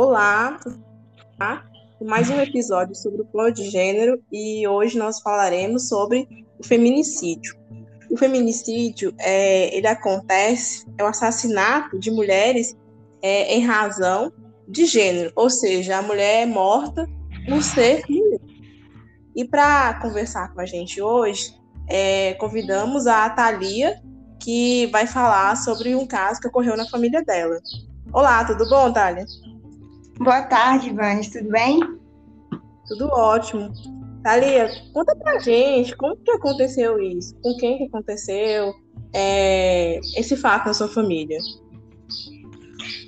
Olá, mais um episódio sobre o plano de gênero e hoje nós falaremos sobre o feminicídio. O feminicídio, é, ele acontece, é o assassinato de mulheres é, em razão de gênero, ou seja, a mulher é morta por ser mulher. E para conversar com a gente hoje, é, convidamos a Thalia, que vai falar sobre um caso que ocorreu na família dela. Olá, tudo bom, Thalia? Boa tarde, Vânia, tudo bem? Tudo ótimo. Thalia, conta pra gente como que aconteceu isso, com quem que aconteceu é, esse fato na sua família.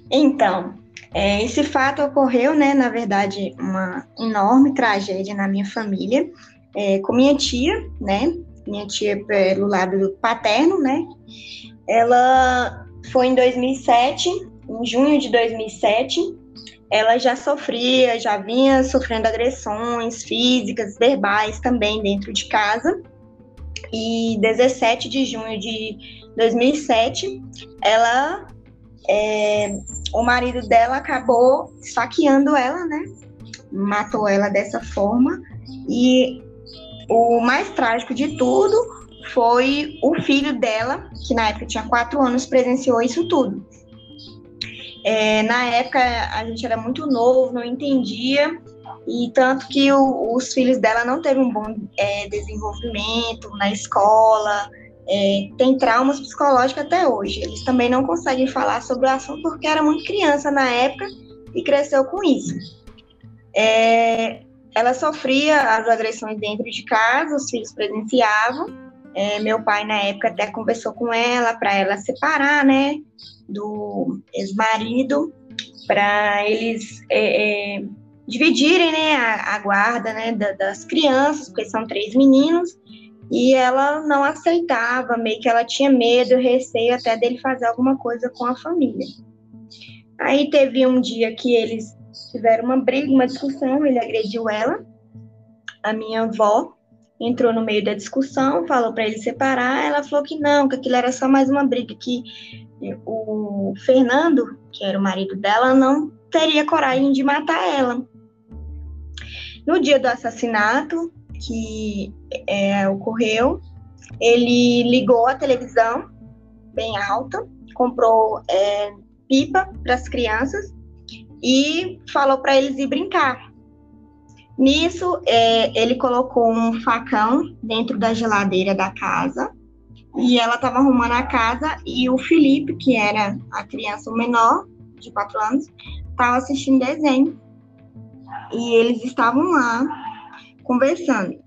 Então, é, esse fato ocorreu, né, na verdade, uma enorme tragédia na minha família, é, com minha tia, né, minha tia pelo lado paterno, né, ela foi em 2007, em junho de 2007, ela já sofria, já vinha sofrendo agressões físicas, verbais também dentro de casa. E 17 de junho de 2007, ela, é, o marido dela acabou saqueando ela, né? Matou ela dessa forma. E o mais trágico de tudo foi o filho dela, que na época tinha quatro anos, presenciou isso tudo. É, na época a gente era muito novo, não entendia, e tanto que o, os filhos dela não teve um bom é, desenvolvimento na escola, é, tem traumas psicológicos até hoje. Eles também não conseguem falar sobre o assunto porque era muito criança na época e cresceu com isso. É, ela sofria as agressões dentro de casa, os filhos presenciavam. É, meu pai, na época, até conversou com ela para ela separar, né? do ex-marido para eles é, é, dividirem né, a, a guarda né, da, das crianças, porque são três meninos, e ela não aceitava, meio que ela tinha medo, receio até dele fazer alguma coisa com a família. Aí teve um dia que eles tiveram uma briga, uma discussão, ele agrediu ela, a minha avó entrou no meio da discussão, falou para ele separar, ela falou que não, que aquilo era só mais uma briga, que o Fernando, que era o marido dela, não teria coragem de matar ela. No dia do assassinato que é, ocorreu, ele ligou a televisão bem alta, comprou é, pipa para as crianças e falou para eles ir brincar. Nisso, é, ele colocou um facão dentro da geladeira da casa e ela estava arrumando a casa e o Felipe, que era a criança menor, de 4 anos, estava assistindo desenho. E eles estavam lá conversando.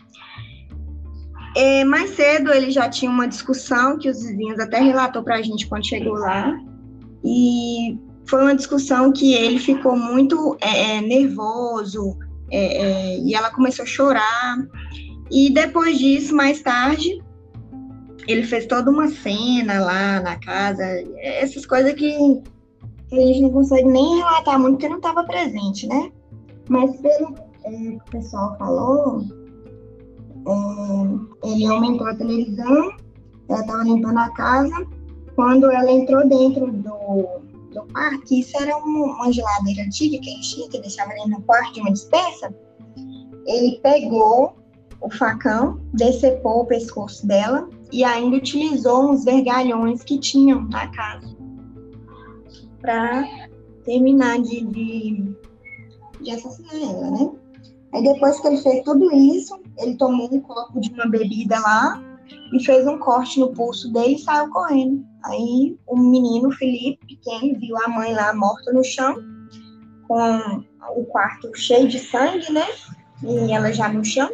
É, mais cedo ele já tinha uma discussão que os vizinhos até relatou para a gente quando chegou lá. E foi uma discussão que ele ficou muito é, é nervoso é, é, e ela começou a chorar. E depois disso, mais tarde, ele fez toda uma cena lá na casa, essas coisas que, a gente não consegue nem relatar muito porque não estava presente, né? Mas pelo é, que o pessoal falou, é, ele aumentou a televisão, ela estava limpando a casa, quando ela entrou dentro do, do quarto, isso era uma, uma geladeira antiga que tinha, que deixava ali no quarto de uma dispensa, ele pegou o facão, decepou o pescoço dela e ainda utilizou uns vergalhões que tinham na casa para terminar de, de, de, assassinar ela, né? Aí depois que ele fez tudo isso, ele tomou um copo de uma bebida lá e fez um corte no pulso dele e saiu correndo. Aí o menino, Felipe, pequeno, viu a mãe lá morta no chão, com o quarto cheio de sangue, né? E ela já no chão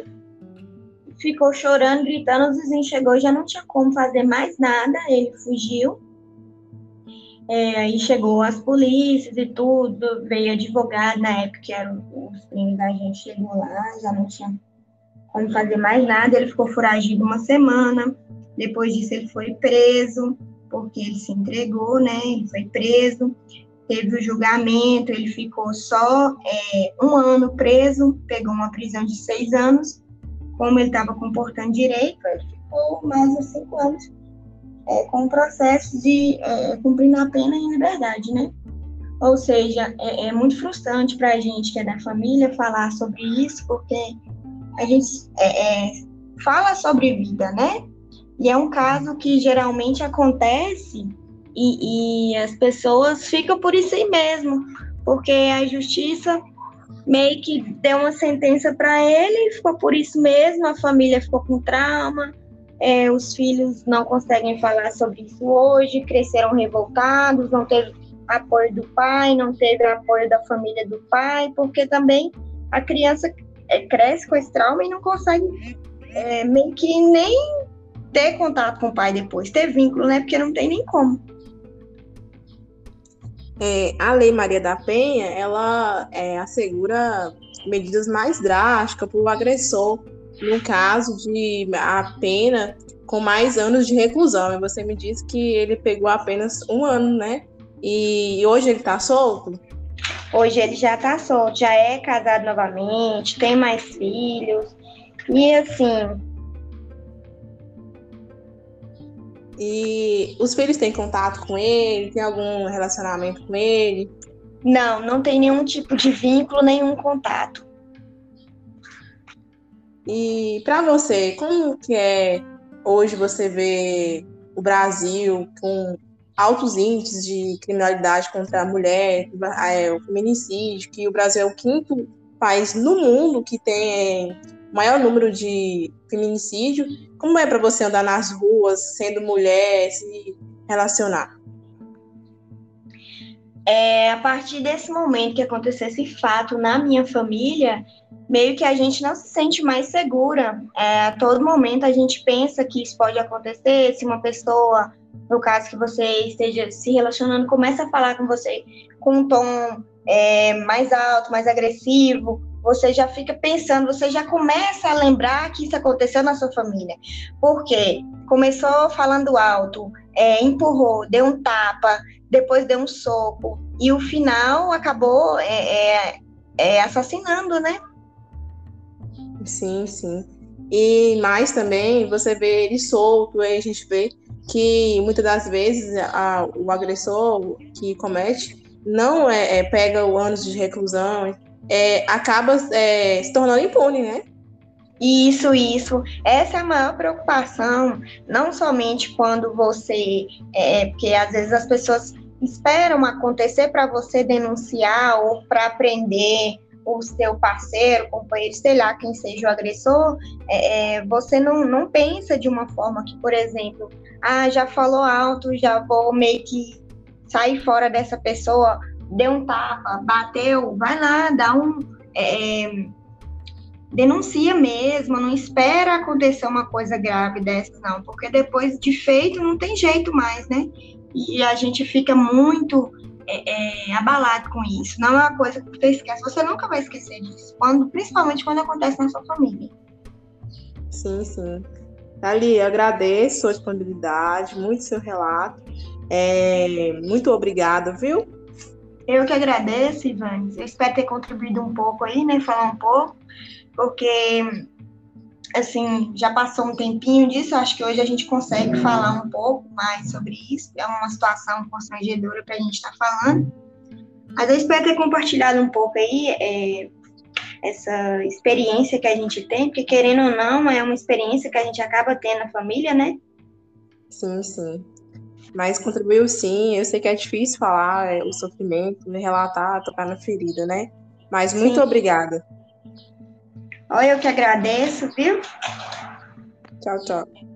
ficou chorando, gritando, os vizinhos chegou já não tinha como fazer mais nada, ele fugiu. É, aí chegou as polícias e tudo, veio advogado, na época que eram os primos da gente, chegou lá, já não tinha como fazer mais nada, ele ficou foragido uma semana, depois disso ele foi preso, porque ele se entregou, né, ele foi preso, teve o julgamento, ele ficou só é, um ano preso, pegou uma prisão de seis anos, como ele estava comportando direito, ele ficou mais de cinco anos é, com o processo de é, a pena em liberdade, né? Ou seja, é, é muito frustrante para a gente que é da família falar sobre isso, porque a gente é, é, fala sobre vida, né? E é um caso que geralmente acontece e, e as pessoas ficam por isso aí mesmo, porque a justiça meio que deu uma sentença para ele, ficou por isso mesmo, a família ficou com trauma, é, os filhos não conseguem falar sobre isso hoje, cresceram revoltados, não teve apoio do pai, não teve apoio da família do pai, porque também a criança é, cresce com esse trauma e não consegue é, meio que nem ter contato com o pai depois, ter vínculo, né? Porque não tem nem como. É, a Lei Maria da Penha, ela é, assegura medidas mais drásticas para o agressor, no caso de a pena com mais anos de reclusão. E você me disse que ele pegou apenas um ano, né? E hoje ele está solto? Hoje ele já está solto, já é casado novamente, tem mais filhos. E assim. E os filhos têm contato com ele? Tem algum relacionamento com ele? Não, não tem nenhum tipo de vínculo, nenhum contato. E para você, como que é hoje você vê o Brasil com altos índices de criminalidade contra a mulher, é, o feminicídio, que o Brasil é o quinto país no mundo que tem maior número de feminicídio. Como é para você andar nas ruas, sendo mulher, se relacionar? É, a partir desse momento que aconteceu esse fato na minha família, meio que a gente não se sente mais segura. É, a todo momento a gente pensa que isso pode acontecer se uma pessoa, no caso que você esteja se relacionando, começa a falar com você com um tom é, mais alto, mais agressivo, você já fica pensando, você já começa a lembrar que isso aconteceu na sua família. Porque começou falando alto, é, empurrou, deu um tapa, depois deu um soco, e o final acabou é, é, é assassinando, né? Sim, sim. E mais também, você vê ele solto, aí a gente vê que muitas das vezes a, o agressor que comete não é, é pega o anos de reclusão, é, acaba é, se tornando impune, né? Isso, isso. Essa é a maior preocupação, não somente quando você. É, porque às vezes as pessoas esperam acontecer para você denunciar ou para prender o seu parceiro, companheiro, sei lá, quem seja o agressor, é, é, você não, não pensa de uma forma que, por exemplo, ah, já falou alto, já vou meio que sair fora dessa pessoa, deu um tapa, bateu, vai lá, dá um. É, é, denuncia mesmo, não espera acontecer uma coisa grave dessa, não, porque depois de feito não tem jeito mais, né? E a gente fica muito é, é, abalado com isso. Não é uma coisa que você esquece, você nunca vai esquecer disso, quando, principalmente quando acontece na sua família. Sim, sim. Ali, agradeço a disponibilidade, muito seu relato. É, muito obrigada, viu? Eu que agradeço, Ivan. Eu espero ter contribuído um pouco aí, né? Falar um pouco, porque assim, já passou um tempinho disso, acho que hoje a gente consegue falar um pouco mais sobre isso. É uma situação constrangedora para a gente estar tá falando. Mas eu espero ter compartilhado um pouco aí é, essa experiência que a gente tem, porque querendo ou não, é uma experiência que a gente acaba tendo na família, né? Sim, sim mas contribuiu sim. Eu sei que é difícil falar é, o sofrimento, relatar, tocar na ferida, né? Mas muito sim. obrigada. Olha, eu que agradeço, viu? Tchau, tchau.